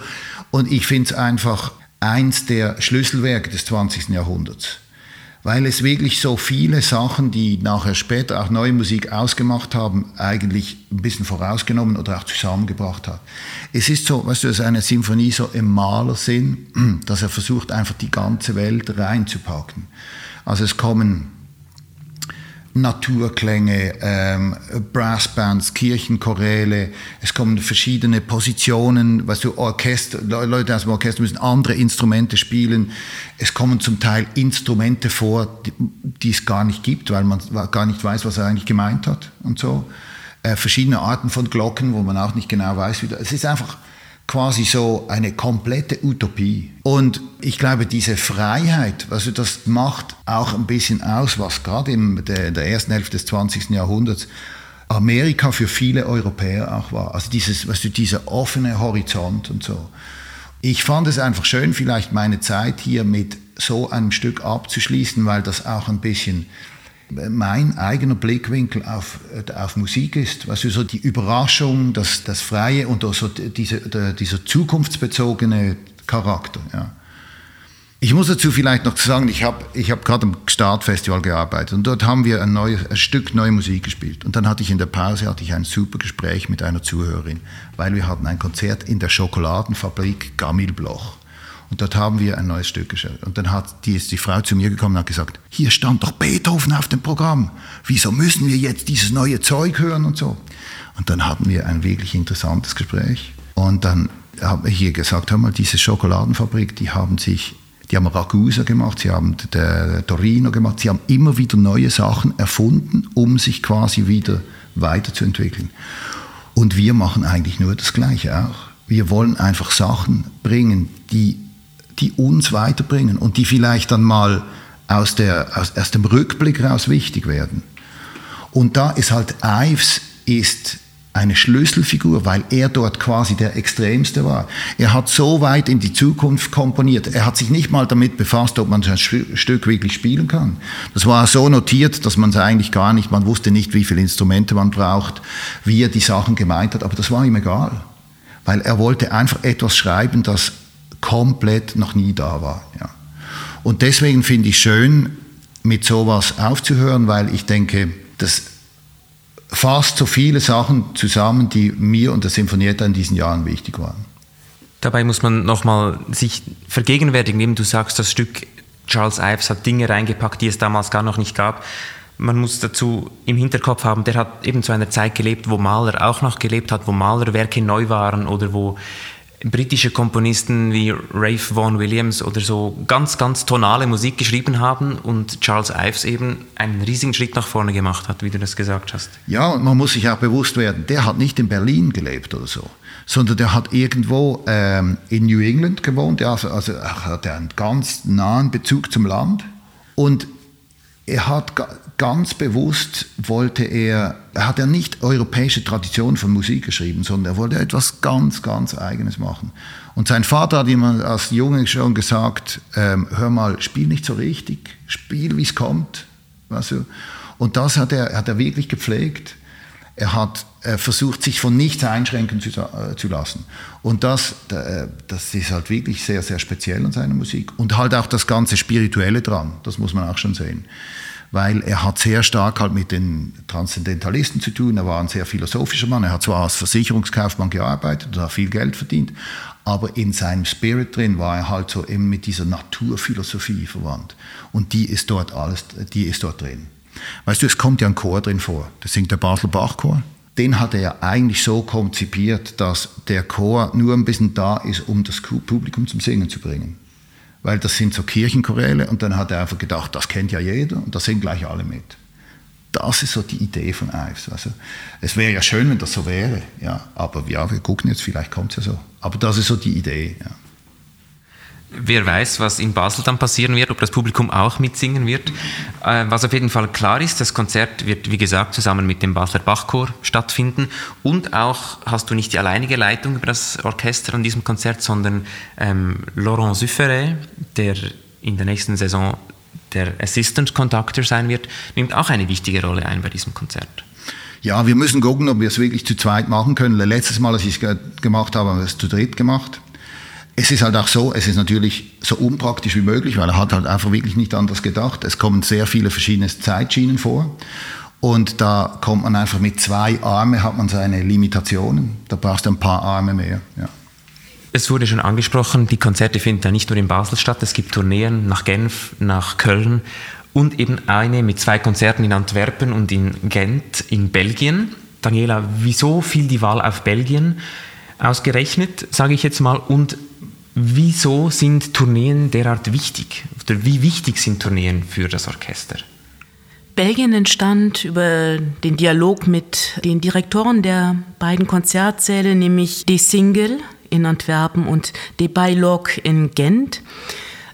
Und ich finde es einfach eins der Schlüsselwerke des 20. Jahrhunderts weil es wirklich so viele Sachen, die nachher später auch neue Musik ausgemacht haben, eigentlich ein bisschen vorausgenommen oder auch zusammengebracht hat. Es ist so, weißt du, es ist eine Symphonie so im Malersinn, dass er versucht, einfach die ganze Welt reinzupacken. Also es kommen Naturklänge, ähm, Brassbands, Kirchenchoräle, es kommen verschiedene Positionen, weißt du, Orchester, Leute aus dem Orchester müssen andere Instrumente spielen. Es kommen zum Teil Instrumente vor, die, die es gar nicht gibt, weil man gar nicht weiß, was er eigentlich gemeint hat und so. Äh, verschiedene Arten von Glocken, wo man auch nicht genau weiß, wie das, es ist einfach quasi so eine komplette Utopie. Und ich glaube, diese Freiheit, also das macht auch ein bisschen aus, was gerade in der, der ersten Hälfte des 20. Jahrhunderts Amerika für viele Europäer auch war. Also dieses, weißt du, dieser offene Horizont und so. Ich fand es einfach schön, vielleicht meine Zeit hier mit so einem Stück abzuschließen, weil das auch ein bisschen mein eigener Blickwinkel auf, auf Musik ist. Was so die Überraschung, das, das Freie und so diese, der, dieser zukunftsbezogene Charakter. Ja. Ich muss dazu vielleicht noch sagen, ich habe ich hab gerade am Startfestival gearbeitet und dort haben wir ein, neues, ein Stück neue Musik gespielt. Und dann hatte ich in der Pause hatte ich ein super Gespräch mit einer Zuhörerin, weil wir hatten ein Konzert in der Schokoladenfabrik Gamil Bloch. Und dort haben wir ein neues Stück gestellt. Und dann hat die, ist die Frau zu mir gekommen und hat gesagt, hier stand doch Beethoven auf dem Programm. Wieso müssen wir jetzt dieses neue Zeug hören und so? Und dann hatten wir ein wirklich interessantes Gespräch. Und dann habe ich ihr gesagt, hör mal, diese Schokoladenfabrik, die haben sich, die haben Ragusa gemacht, sie haben Torino gemacht, sie haben immer wieder neue Sachen erfunden, um sich quasi wieder weiterzuentwickeln. Und wir machen eigentlich nur das Gleiche auch. Wir wollen einfach Sachen bringen, die die uns weiterbringen und die vielleicht dann mal aus, der, aus, aus dem Rückblick raus wichtig werden. Und da ist halt Ives ist eine Schlüsselfigur, weil er dort quasi der Extremste war. Er hat so weit in die Zukunft komponiert. Er hat sich nicht mal damit befasst, ob man ein Stück wirklich spielen kann. Das war so notiert, dass man es eigentlich gar nicht, man wusste nicht, wie viele Instrumente man braucht, wie er die Sachen gemeint hat, aber das war ihm egal. Weil er wollte einfach etwas schreiben, das komplett noch nie da war. Ja. Und deswegen finde ich schön, mit sowas aufzuhören, weil ich denke, das fasst so viele Sachen zusammen, die mir und der Sinfonietta in diesen Jahren wichtig waren. Dabei muss man nochmal sich vergegenwärtigen, eben du sagst, das Stück Charles Ives hat Dinge reingepackt, die es damals gar noch nicht gab. Man muss dazu im Hinterkopf haben, der hat eben zu einer Zeit gelebt, wo Maler auch noch gelebt hat, wo Malerwerke neu waren oder wo britische Komponisten wie Rafe Vaughan Williams oder so ganz, ganz tonale Musik geschrieben haben und Charles Ives eben einen riesigen Schritt nach vorne gemacht hat, wie du das gesagt hast. Ja, und man muss sich auch bewusst werden, der hat nicht in Berlin gelebt oder so, sondern der hat irgendwo ähm, in New England gewohnt, also, also hat einen ganz nahen Bezug zum Land und er hat ganz bewusst wollte er, er hat ja nicht europäische Tradition von Musik geschrieben, sondern er wollte etwas ganz, ganz Eigenes machen. Und sein Vater hat ihm als Junge schon gesagt, ähm, hör mal, spiel nicht so richtig, spiel, wie es kommt. Weißt du? Und das hat er, hat er wirklich gepflegt. Er hat er versucht, sich von nichts einschränken zu, äh, zu lassen. Und das, äh, das ist halt wirklich sehr, sehr speziell an seiner Musik. Und halt auch das ganze Spirituelle dran, das muss man auch schon sehen. weil er hat sehr stark halt mit den Transzendentalisten zu tun. Er war ein sehr philosophischer Mann. Er hat zwar als Versicherungskaufmann gearbeitet und hat viel Geld verdient, aber in seinem Spirit drin war er halt so eben mit dieser Naturphilosophie verwandt. Und die ist dort alles, die ist dort drin. Weißt du, es kommt ja ein Chor drin vor. Das singt der Basel Bachchor. Den hat er eigentlich so konzipiert, dass der Chor nur ein bisschen da ist, um das Publikum zum Singen zu bringen weil das sind so Kirchenchoräle und dann hat er einfach gedacht, das kennt ja jeder und da singen gleich alle mit. Das ist so die Idee von Ives. Also, es wäre ja schön, wenn das so wäre, ja, aber ja, wir gucken jetzt, vielleicht kommt es ja so. Aber das ist so die Idee. Ja. Wer weiß, was in Basel dann passieren wird, ob das Publikum auch mitsingen wird. Äh, was auf jeden Fall klar ist, das Konzert wird, wie gesagt, zusammen mit dem Basler Bachchor stattfinden. Und auch hast du nicht die alleinige Leitung über das Orchester an diesem Konzert, sondern ähm, Laurent Sufferet, der in der nächsten Saison der Assistant Conductor sein wird, nimmt auch eine wichtige Rolle ein bei diesem Konzert. Ja, wir müssen gucken, ob wir es wirklich zu zweit machen können. Letztes Mal, als ich es gemacht habe, haben wir es zu dritt gemacht es ist halt auch so, es ist natürlich so unpraktisch wie möglich, weil er hat halt einfach wirklich nicht anders gedacht. Es kommen sehr viele verschiedene Zeitschienen vor. Und da kommt man einfach mit zwei Armen, hat man seine Limitationen. Da brauchst du ein paar Arme mehr. Ja. Es wurde schon angesprochen, die Konzerte finden ja nicht nur in Basel statt, es gibt Tourneen nach Genf, nach Köln und eben eine mit zwei Konzerten in Antwerpen und in Gent in Belgien. Daniela, wieso fiel die Wahl auf Belgien ausgerechnet, sage ich jetzt mal, und Wieso sind Tourneen derart wichtig? Oder wie wichtig sind Tourneen für das Orchester? Belgien entstand über den Dialog mit den Direktoren der beiden Konzertsäle, nämlich De Single in Antwerpen und De Bailog in Gent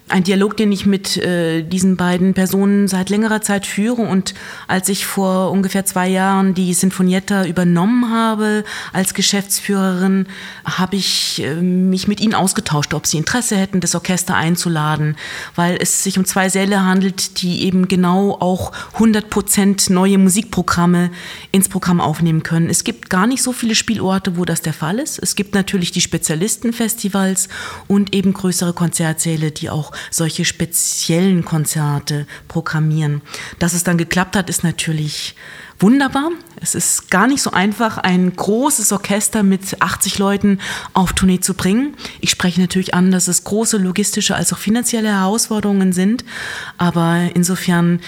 ein Dialog, den ich mit äh, diesen beiden Personen seit längerer Zeit führe. Und als ich vor ungefähr zwei Jahren die Sinfonietta übernommen habe als Geschäftsführerin, habe ich äh, mich mit ihnen ausgetauscht, ob sie Interesse hätten, das Orchester einzuladen, weil es sich um zwei Säle handelt, die eben genau auch 100 Prozent neue Musikprogramme ins Programm aufnehmen können. Es gibt gar nicht so viele Spielorte, wo das der Fall ist. Es gibt natürlich die Spezialistenfestivals und eben größere Konzertsäle, die auch solche speziellen Konzerte programmieren. Dass es dann geklappt hat, ist natürlich wunderbar. Es ist gar nicht so einfach, ein großes Orchester mit 80 Leuten auf Tournee zu bringen. Ich spreche natürlich an, dass es große logistische als auch finanzielle Herausforderungen sind. Aber insofern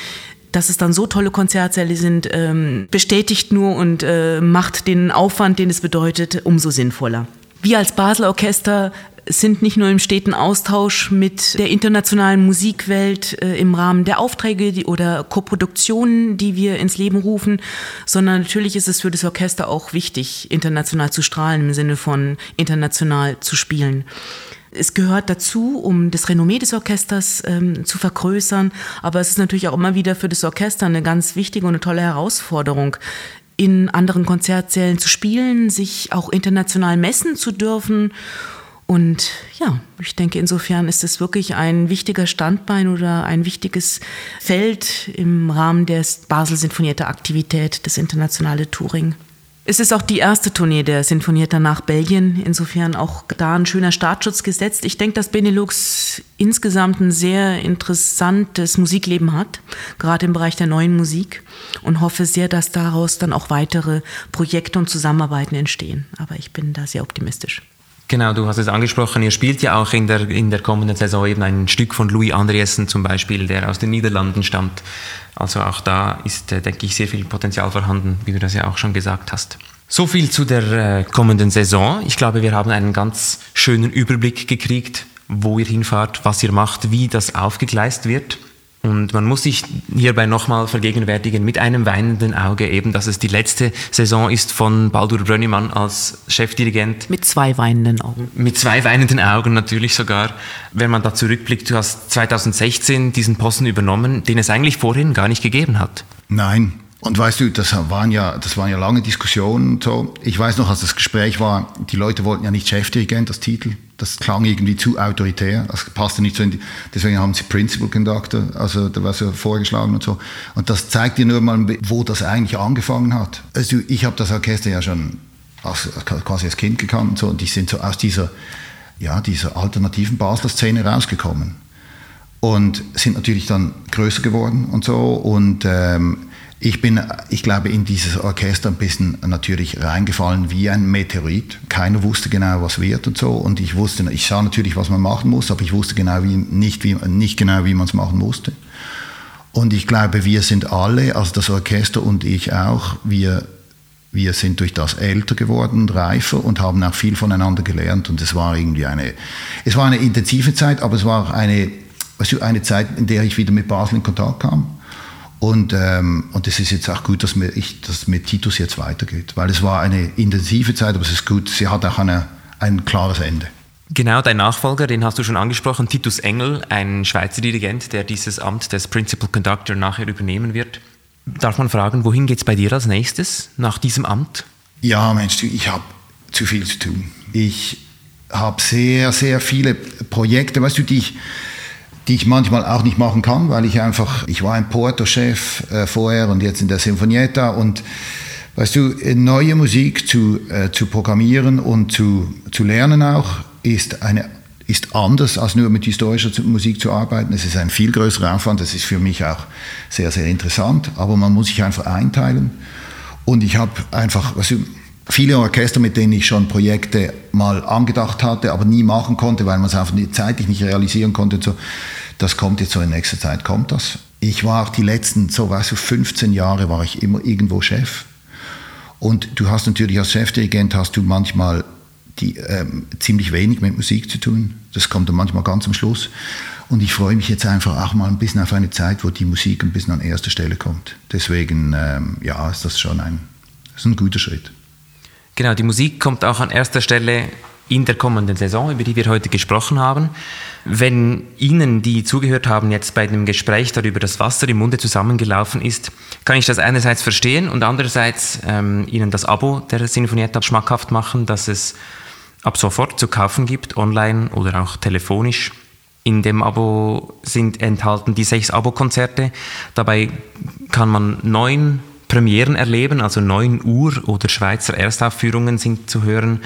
dass es dann so tolle Konzertsäle sind, ähm, bestätigt nur und äh, macht den Aufwand, den es bedeutet, umso sinnvoller. Wir als Basel Orchester sind nicht nur im steten Austausch mit der internationalen Musikwelt äh, im Rahmen der Aufträge die, oder Koproduktionen, die wir ins Leben rufen, sondern natürlich ist es für das Orchester auch wichtig, international zu strahlen im Sinne von international zu spielen. Es gehört dazu, um das Renommee des Orchesters ähm, zu vergrößern, aber es ist natürlich auch immer wieder für das Orchester eine ganz wichtige und eine tolle Herausforderung, in anderen Konzertsälen zu spielen, sich auch international messen zu dürfen und ja, ich denke, insofern ist es wirklich ein wichtiger Standbein oder ein wichtiges Feld im Rahmen der Basel Sinfonietta Aktivität, das internationale Touring. Es ist auch die erste Tournee der Sinfonietta nach Belgien, insofern auch da ein schöner Startschutz gesetzt. Ich denke, dass Benelux insgesamt ein sehr interessantes Musikleben hat, gerade im Bereich der neuen Musik und hoffe sehr, dass daraus dann auch weitere Projekte und Zusammenarbeiten entstehen. Aber ich bin da sehr optimistisch. Genau, du hast es angesprochen, ihr spielt ja auch in der, in der kommenden Saison eben ein Stück von Louis Andriessen zum Beispiel, der aus den Niederlanden stammt. Also auch da ist, äh, denke ich, sehr viel Potenzial vorhanden, wie du das ja auch schon gesagt hast. So viel zu der äh, kommenden Saison. Ich glaube, wir haben einen ganz schönen Überblick gekriegt, wo ihr hinfahrt, was ihr macht, wie das aufgegleist wird. Und man muss sich hierbei nochmal vergegenwärtigen mit einem weinenden Auge eben, dass es die letzte Saison ist von Baldur Brönnimann als Chefdirigent. Mit zwei weinenden Augen. Mit zwei weinenden Augen natürlich sogar. Wenn man da zurückblickt, du hast 2016 diesen Posten übernommen, den es eigentlich vorhin gar nicht gegeben hat. Nein, und weißt du, das waren ja, das waren ja lange Diskussionen. So. Ich weiß noch, als das Gespräch war, die Leute wollten ja nicht Chefdirigent, das Titel. Das klang irgendwie zu autoritär. Das passte nicht so in die, deswegen haben sie Principal Conductor, also da war so vorgeschlagen und so. Und das zeigt dir nur mal, wo das eigentlich angefangen hat. Also ich habe das Orchester ja schon als, quasi als Kind gekannt und so. Und die sind so aus dieser, ja, dieser alternativen Basler Szene rausgekommen. und sind natürlich dann größer geworden und so. Und ähm, ich bin, ich glaube, in dieses Orchester ein bisschen natürlich reingefallen wie ein Meteorit. Keiner wusste genau, was wird und so. Und ich wusste, ich sah natürlich, was man machen muss, aber ich wusste genau wie, nicht, wie, nicht genau, wie man es machen musste. Und ich glaube, wir sind alle, also das Orchester und ich auch, wir, wir sind durch das älter geworden, reifer und haben auch viel voneinander gelernt. Und es war irgendwie eine, es war eine intensive Zeit, aber es war auch eine du, eine Zeit, in der ich wieder mit Basel in Kontakt kam. Und, ähm, und es ist jetzt auch gut, dass mir, ich, dass mit Titus jetzt weitergeht, weil es war eine intensive Zeit, aber es ist gut, sie hat auch eine, ein klares Ende. Genau, dein Nachfolger, den hast du schon angesprochen, Titus Engel, ein Schweizer Dirigent, der dieses Amt des Principal Conductor nachher übernehmen wird. Darf man fragen, wohin geht es bei dir als nächstes nach diesem Amt? Ja, Mensch, ich habe zu viel zu tun. Ich habe sehr, sehr viele Projekte, weißt du, die ich die ich manchmal auch nicht machen kann, weil ich einfach, ich war ein Porto-Chef äh, vorher und jetzt in der Sinfonietta und weißt du, neue Musik zu, äh, zu programmieren und zu, zu lernen auch, ist eine ist anders als nur mit historischer Musik zu arbeiten. Es ist ein viel größerer Aufwand. Das ist für mich auch sehr, sehr interessant. Aber man muss sich einfach einteilen. Und ich habe einfach, weißt du, viele Orchester, mit denen ich schon Projekte mal angedacht hatte, aber nie machen konnte, weil man es einfach zeitlich nicht realisieren konnte. So, das kommt jetzt so in nächster Zeit, kommt das. Ich war die letzten, so weißt du, 15 Jahre war ich immer irgendwo Chef. Und du hast natürlich als Chefdirigent hast du manchmal die, ähm, ziemlich wenig mit Musik zu tun. Das kommt dann manchmal ganz am Schluss. Und ich freue mich jetzt einfach auch mal ein bisschen auf eine Zeit, wo die Musik ein bisschen an erster Stelle kommt. Deswegen, ähm, ja, ist das schon ein, ist ein guter Schritt. Genau, die Musik kommt auch an erster Stelle in der kommenden Saison, über die wir heute gesprochen haben. Wenn Ihnen, die zugehört haben, jetzt bei dem Gespräch darüber das Wasser im Munde zusammengelaufen ist, kann ich das einerseits verstehen und andererseits ähm, Ihnen das Abo der Sinfonietta schmackhaft machen, dass es ab sofort zu kaufen gibt, online oder auch telefonisch. In dem Abo sind enthalten die sechs Abo-Konzerte. Dabei kann man neun Premieren erleben, also neun Uhr oder Schweizer Erstaufführungen sind zu hören.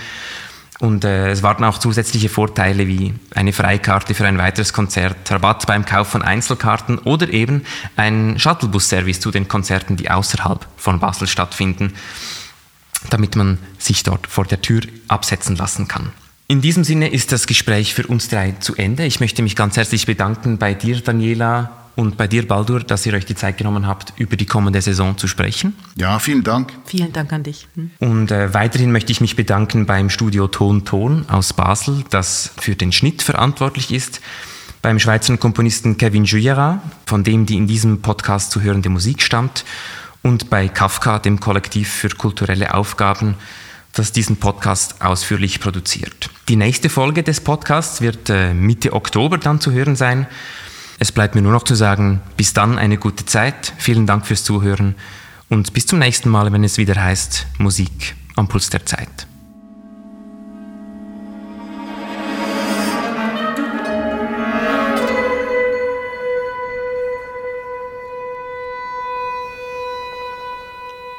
Und äh, es warten auch zusätzliche Vorteile wie eine Freikarte für ein weiteres Konzert, Rabatt beim Kauf von Einzelkarten oder eben ein Shuttlebus-Service zu den Konzerten, die außerhalb von Basel stattfinden, damit man sich dort vor der Tür absetzen lassen kann. In diesem Sinne ist das Gespräch für uns drei zu Ende. Ich möchte mich ganz herzlich bedanken bei dir, Daniela, und bei dir, Baldur, dass ihr euch die Zeit genommen habt, über die kommende Saison zu sprechen. Ja, vielen Dank. Vielen Dank an dich. Hm. Und äh, weiterhin möchte ich mich bedanken beim Studio Ton Ton aus Basel, das für den Schnitt verantwortlich ist, beim Schweizer Komponisten Kevin Juera, von dem die in diesem Podcast zu hörende Musik stammt, und bei Kafka, dem Kollektiv für kulturelle Aufgaben, das diesen Podcast ausführlich produziert. Die nächste Folge des Podcasts wird äh, Mitte Oktober dann zu hören sein. Es bleibt mir nur noch zu sagen, bis dann eine gute Zeit, vielen Dank fürs Zuhören und bis zum nächsten Mal, wenn es wieder heißt Musik am Puls der Zeit.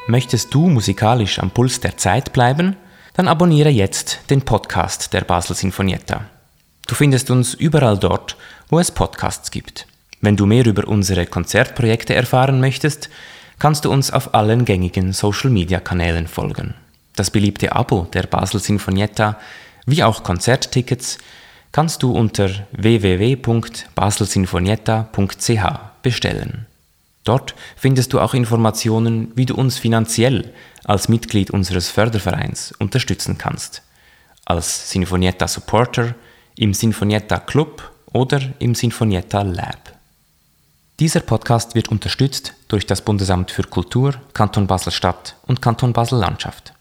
Möchtest du musikalisch am Puls der Zeit bleiben? Dann abonniere jetzt den Podcast der Basel Sinfonietta. Du findest uns überall dort, wo es Podcasts gibt. Wenn du mehr über unsere Konzertprojekte erfahren möchtest, kannst du uns auf allen gängigen Social-Media-Kanälen folgen. Das beliebte Abo der Basel Sinfonietta wie auch Konzerttickets kannst du unter www.baselsinfonietta.ch bestellen. Dort findest du auch Informationen, wie du uns finanziell als Mitglied unseres Fördervereins unterstützen kannst. Als Sinfonietta Supporter, im Sinfonietta Club oder im Sinfonietta Lab. Dieser Podcast wird unterstützt durch das Bundesamt für Kultur, Kanton Basel-Stadt und Kanton Basel-Landschaft.